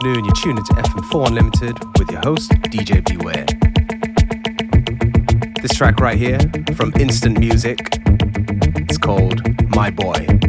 afternoon. You're tuned into FM4 Unlimited with your host, DJ Beware. This track right here from Instant Music, it's called My Boy.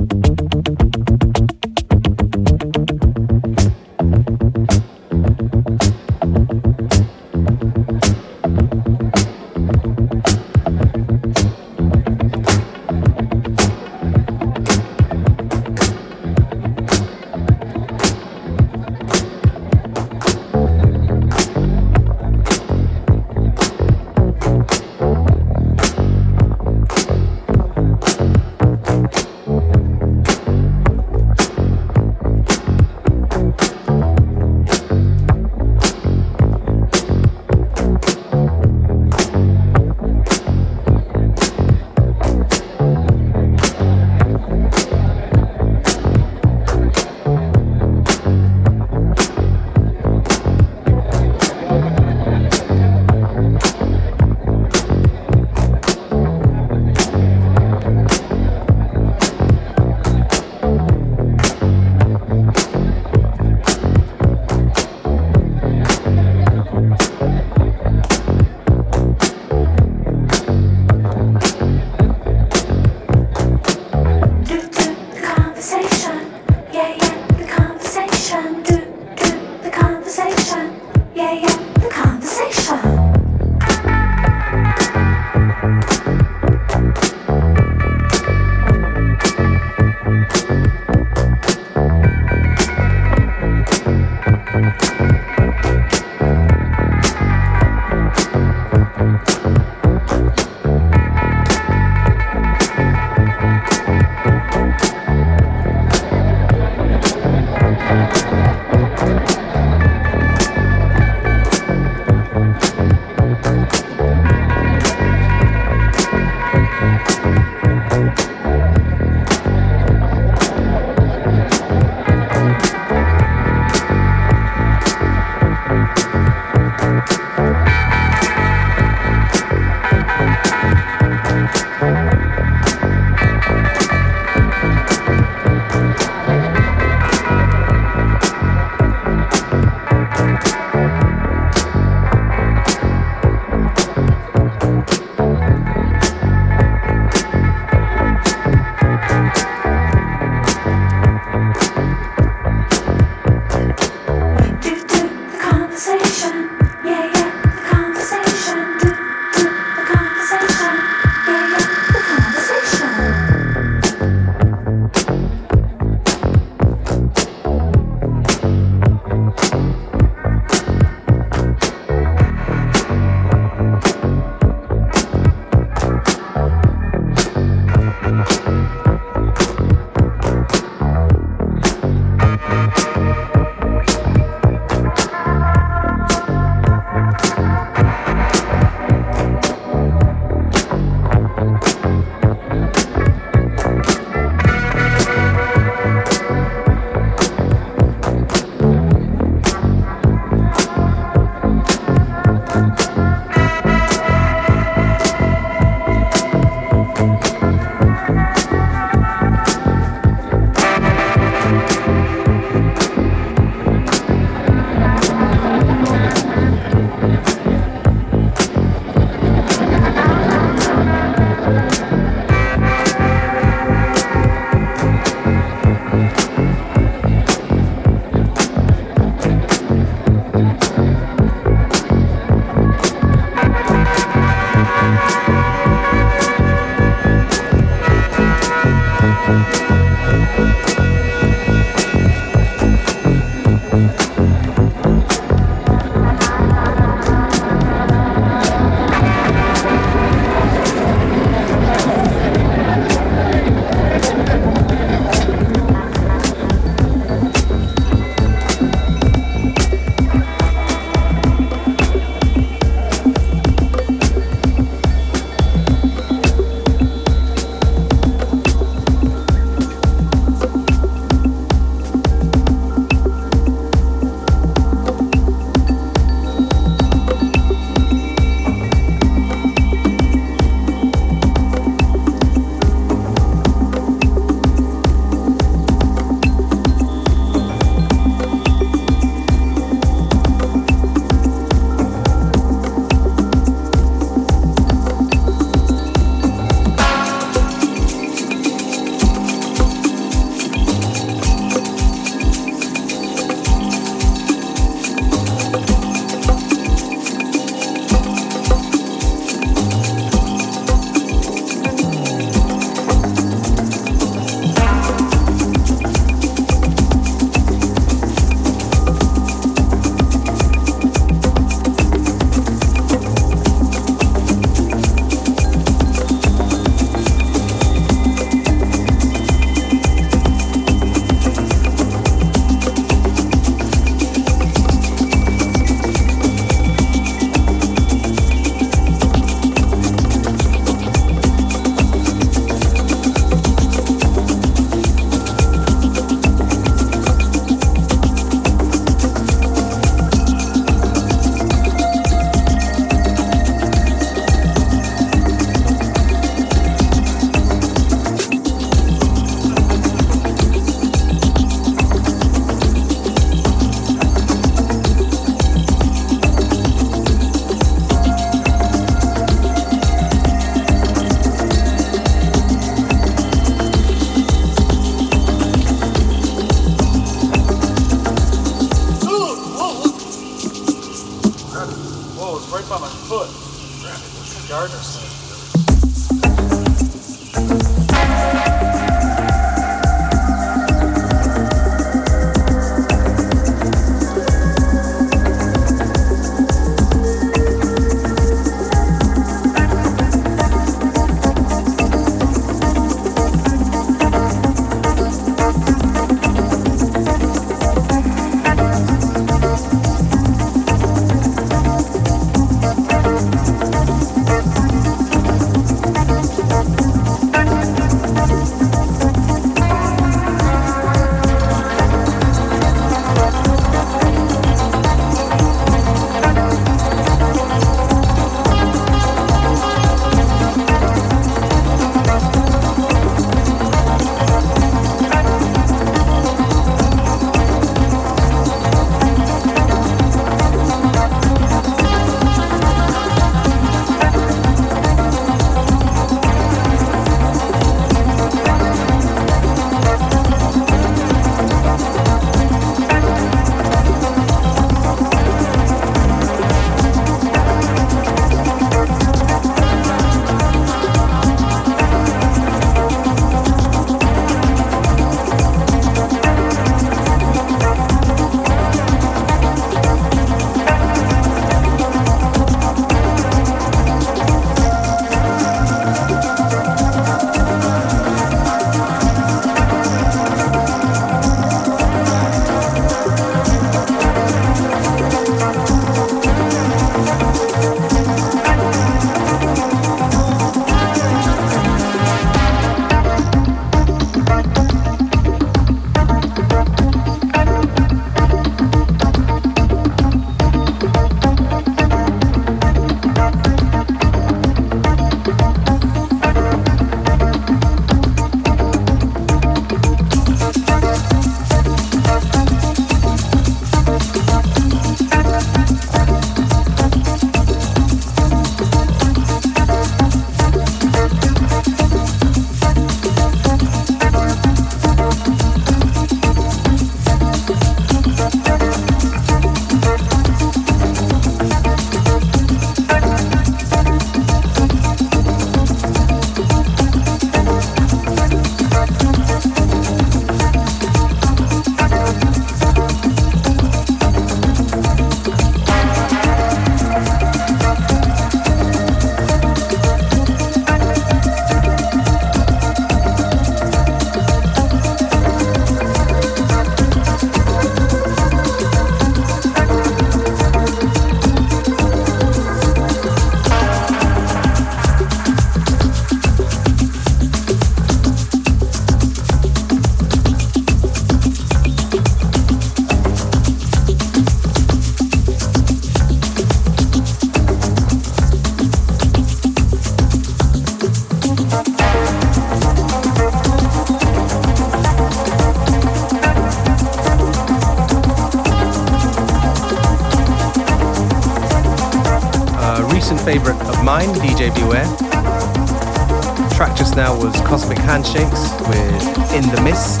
The Mist.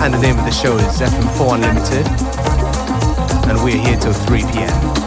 And the name of the show is FM4 Unlimited. And we're here till 3 pm.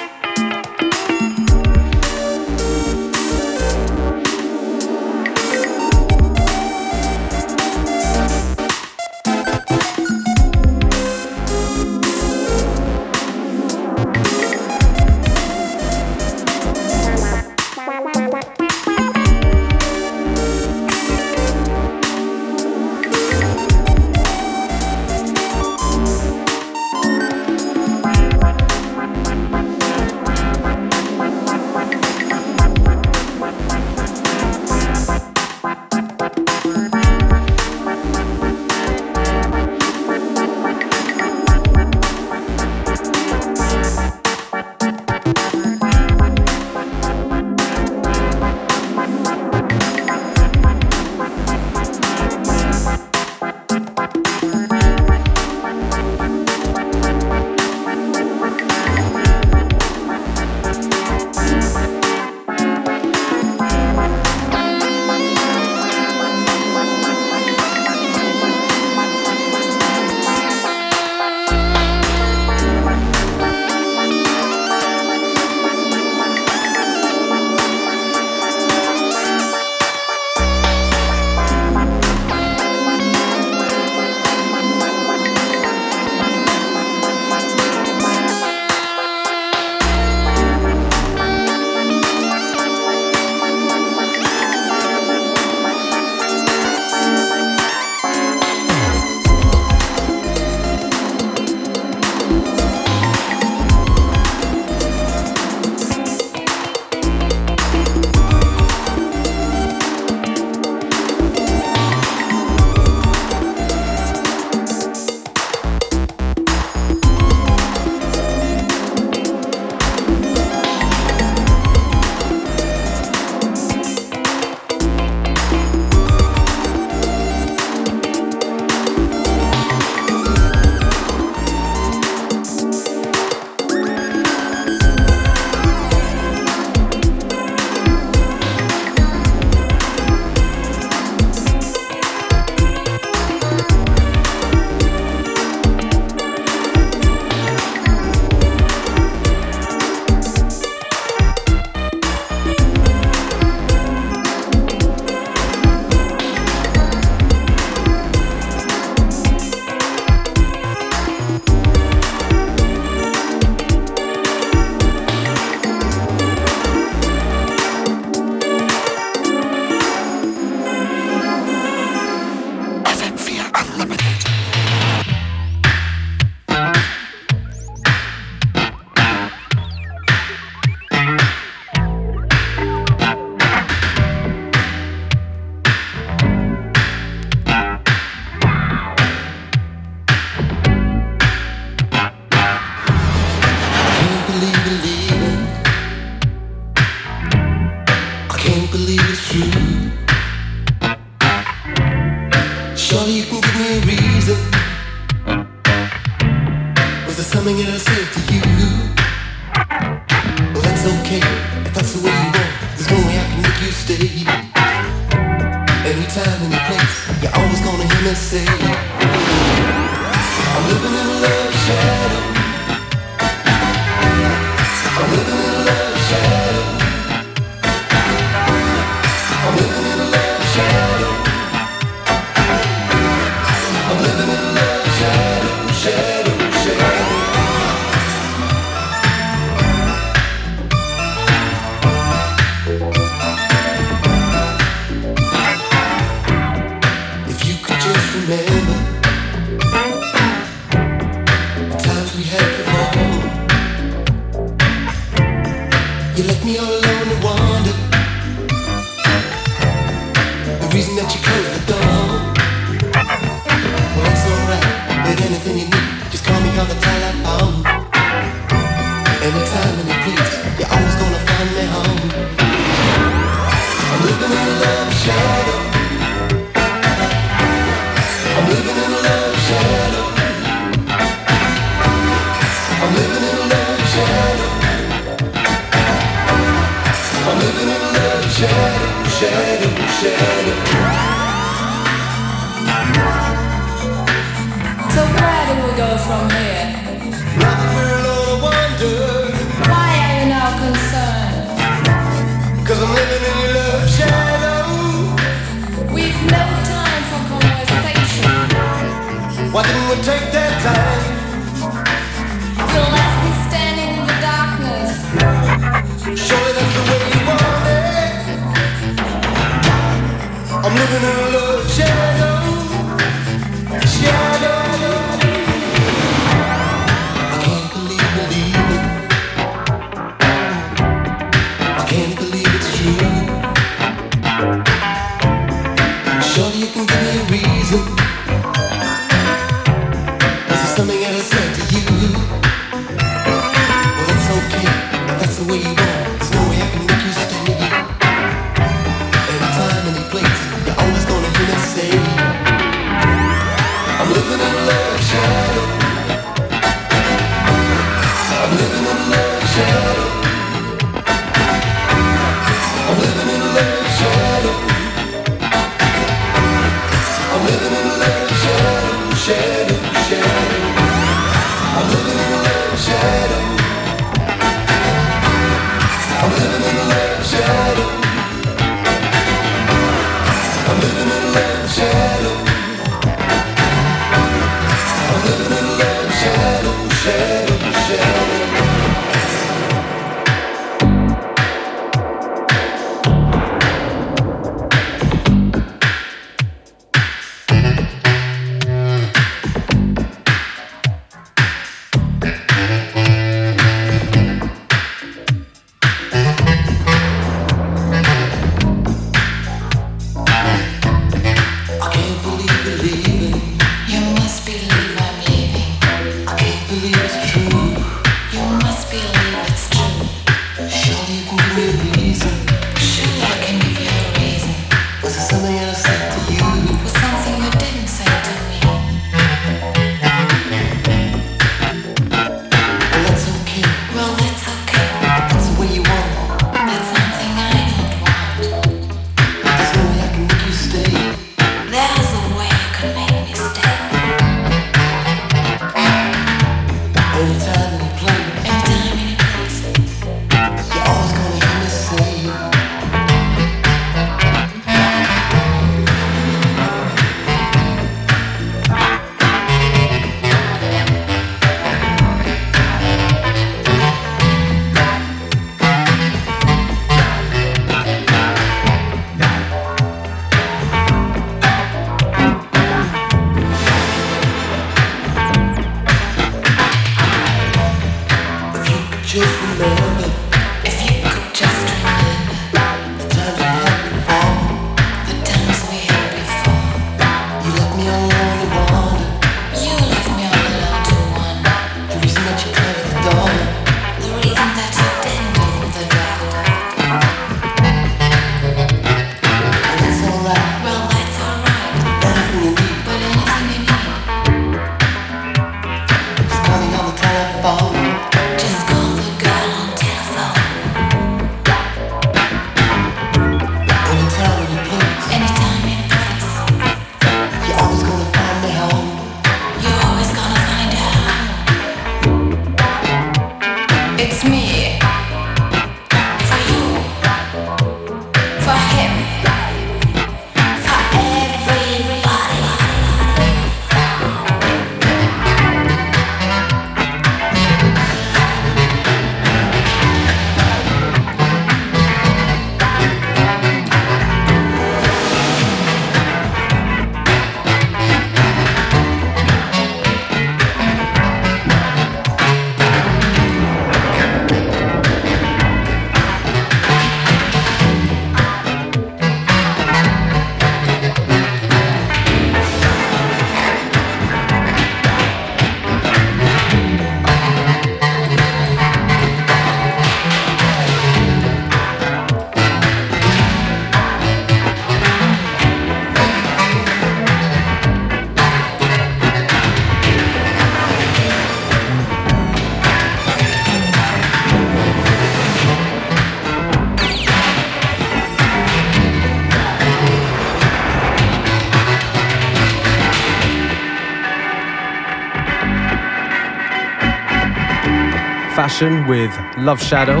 Session with Love Shadow.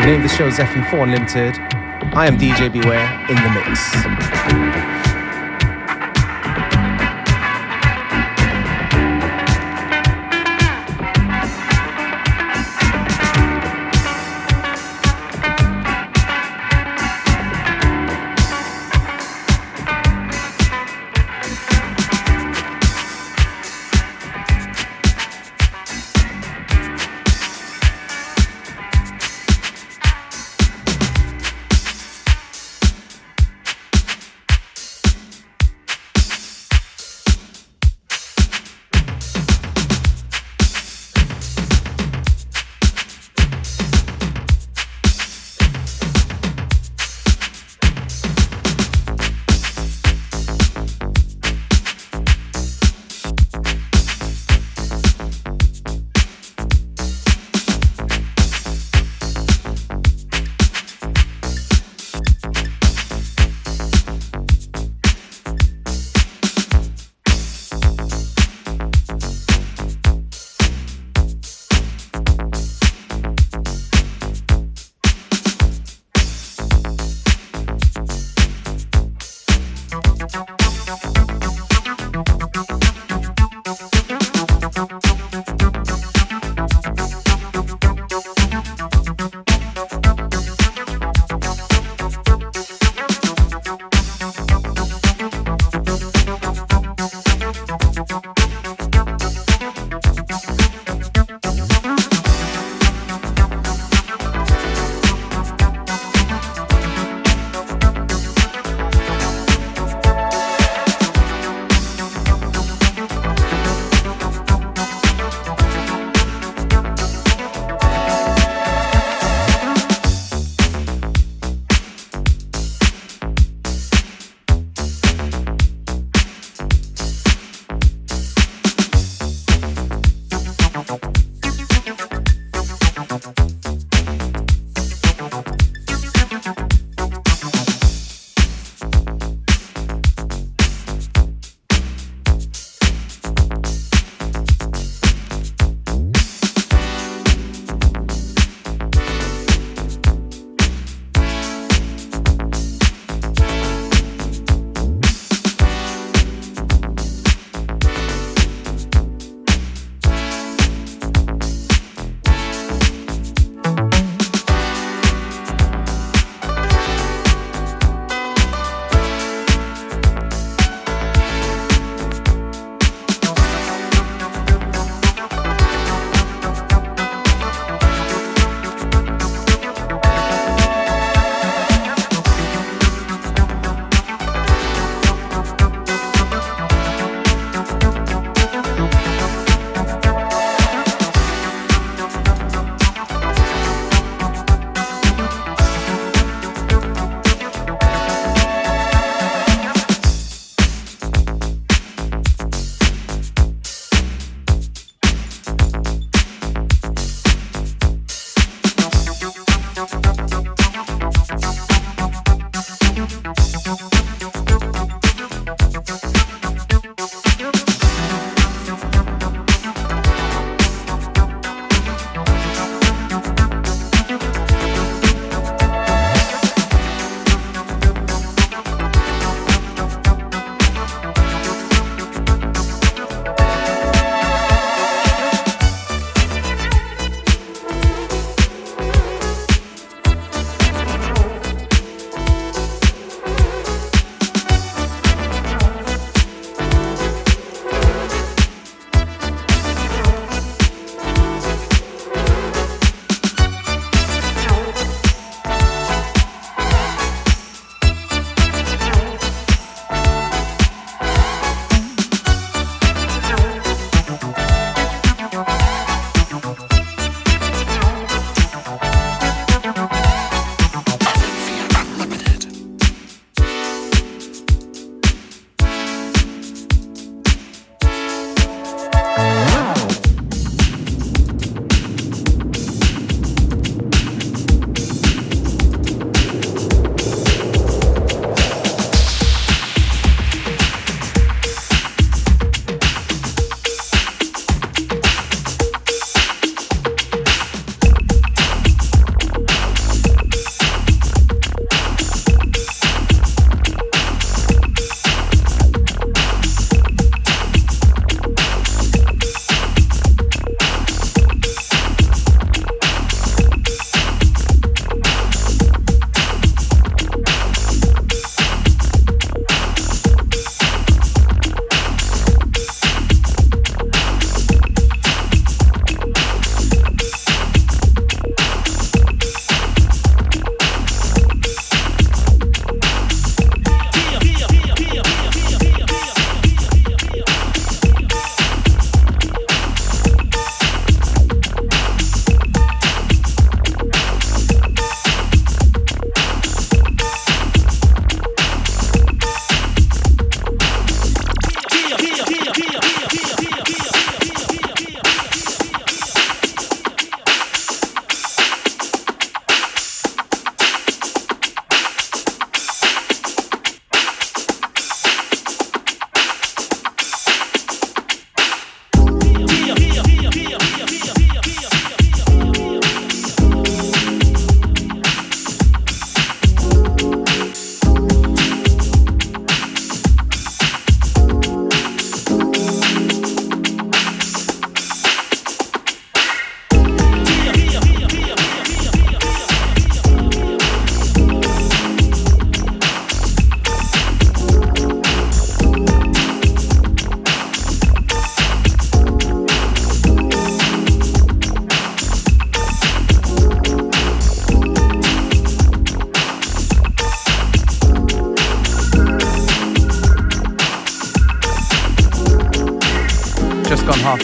The name of the show is FM4 Unlimited. I am DJ Beware in the mix.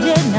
did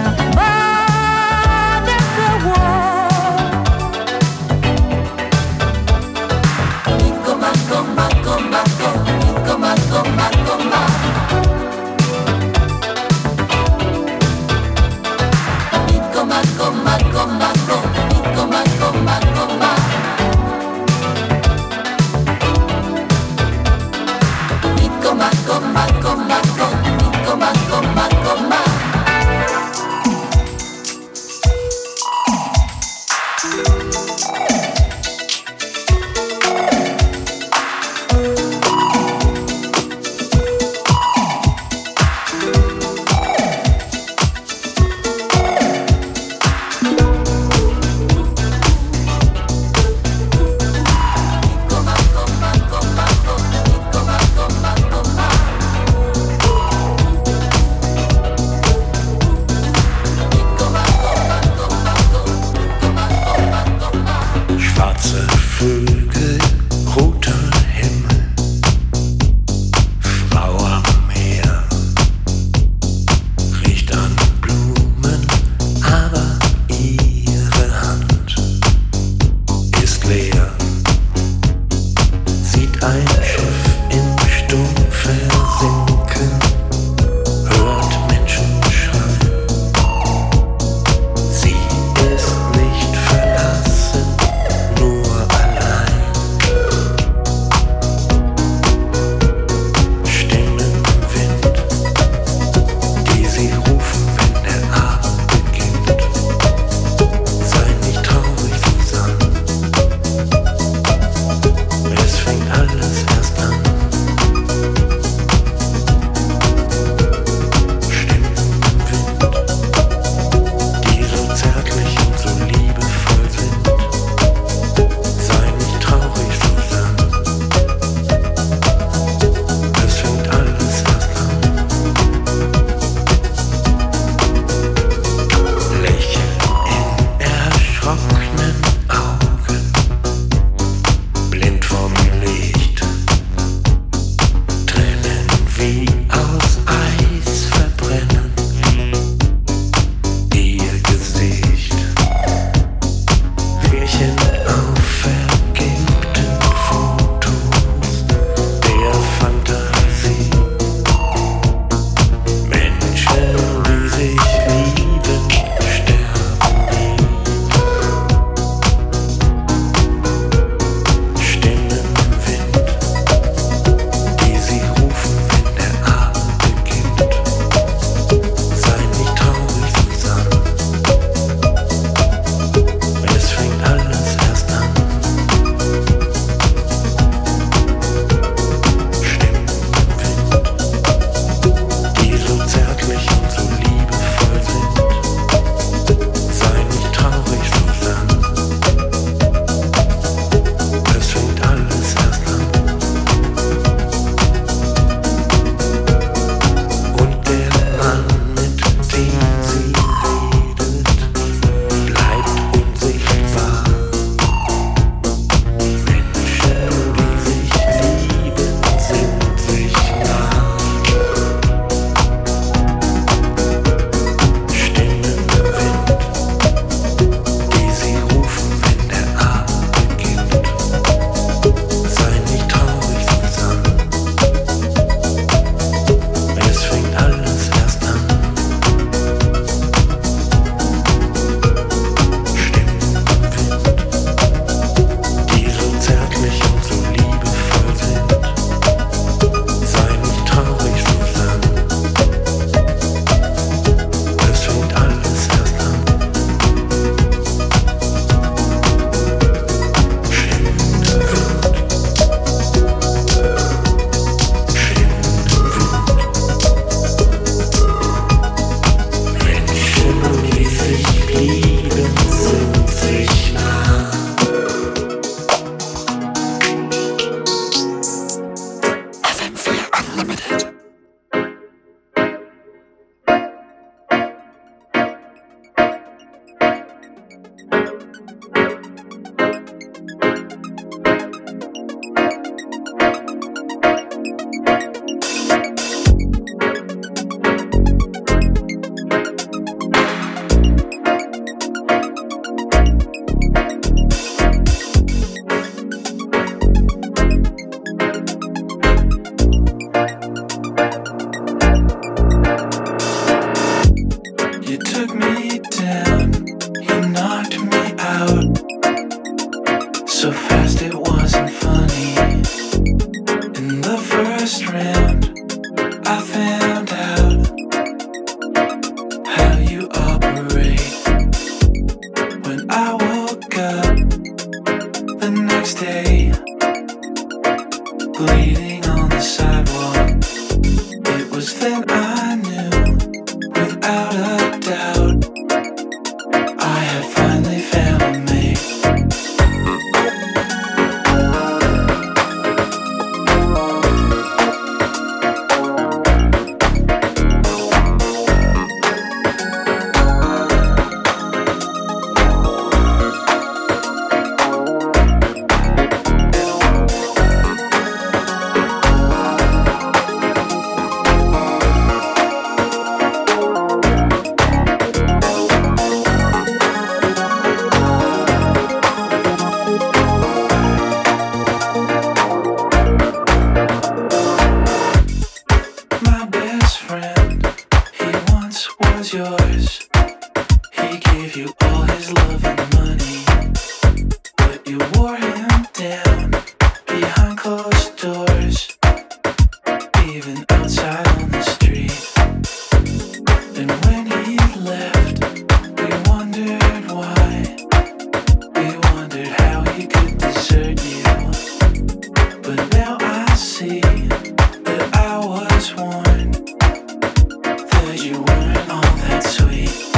sweet.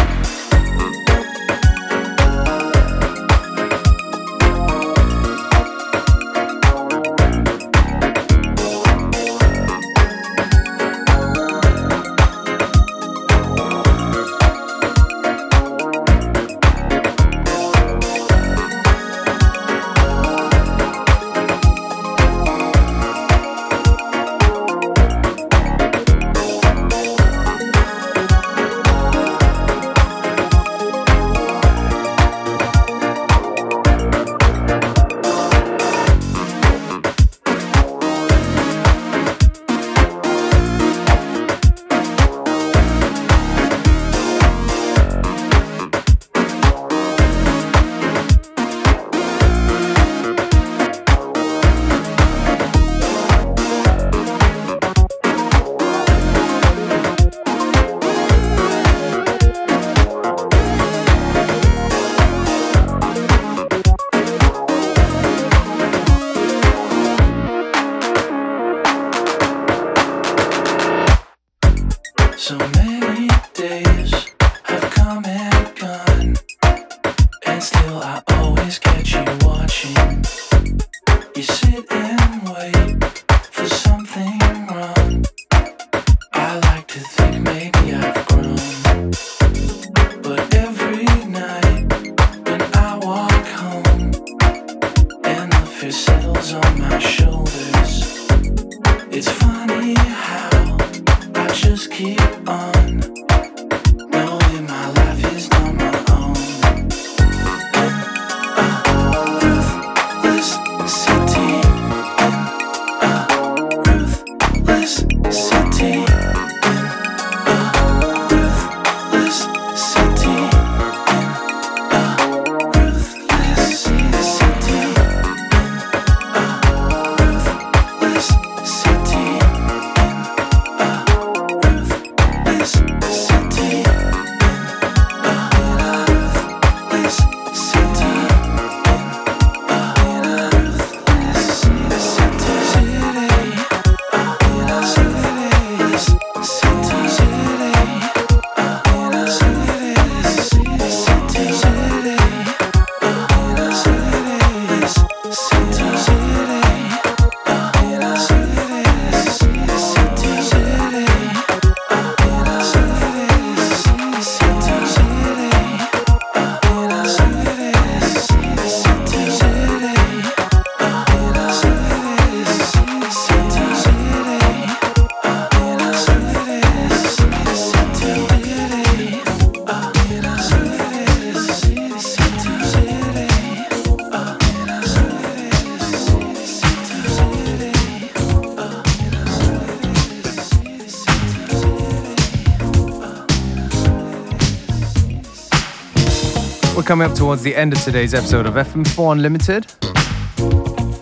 coming up towards the end of today's episode of FM4 Unlimited.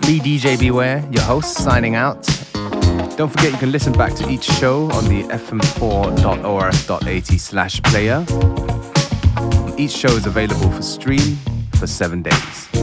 me DJ Beware, your host, signing out. Don't forget you can listen back to each show on the fm4.orf.at slash player. Each show is available for stream for seven days.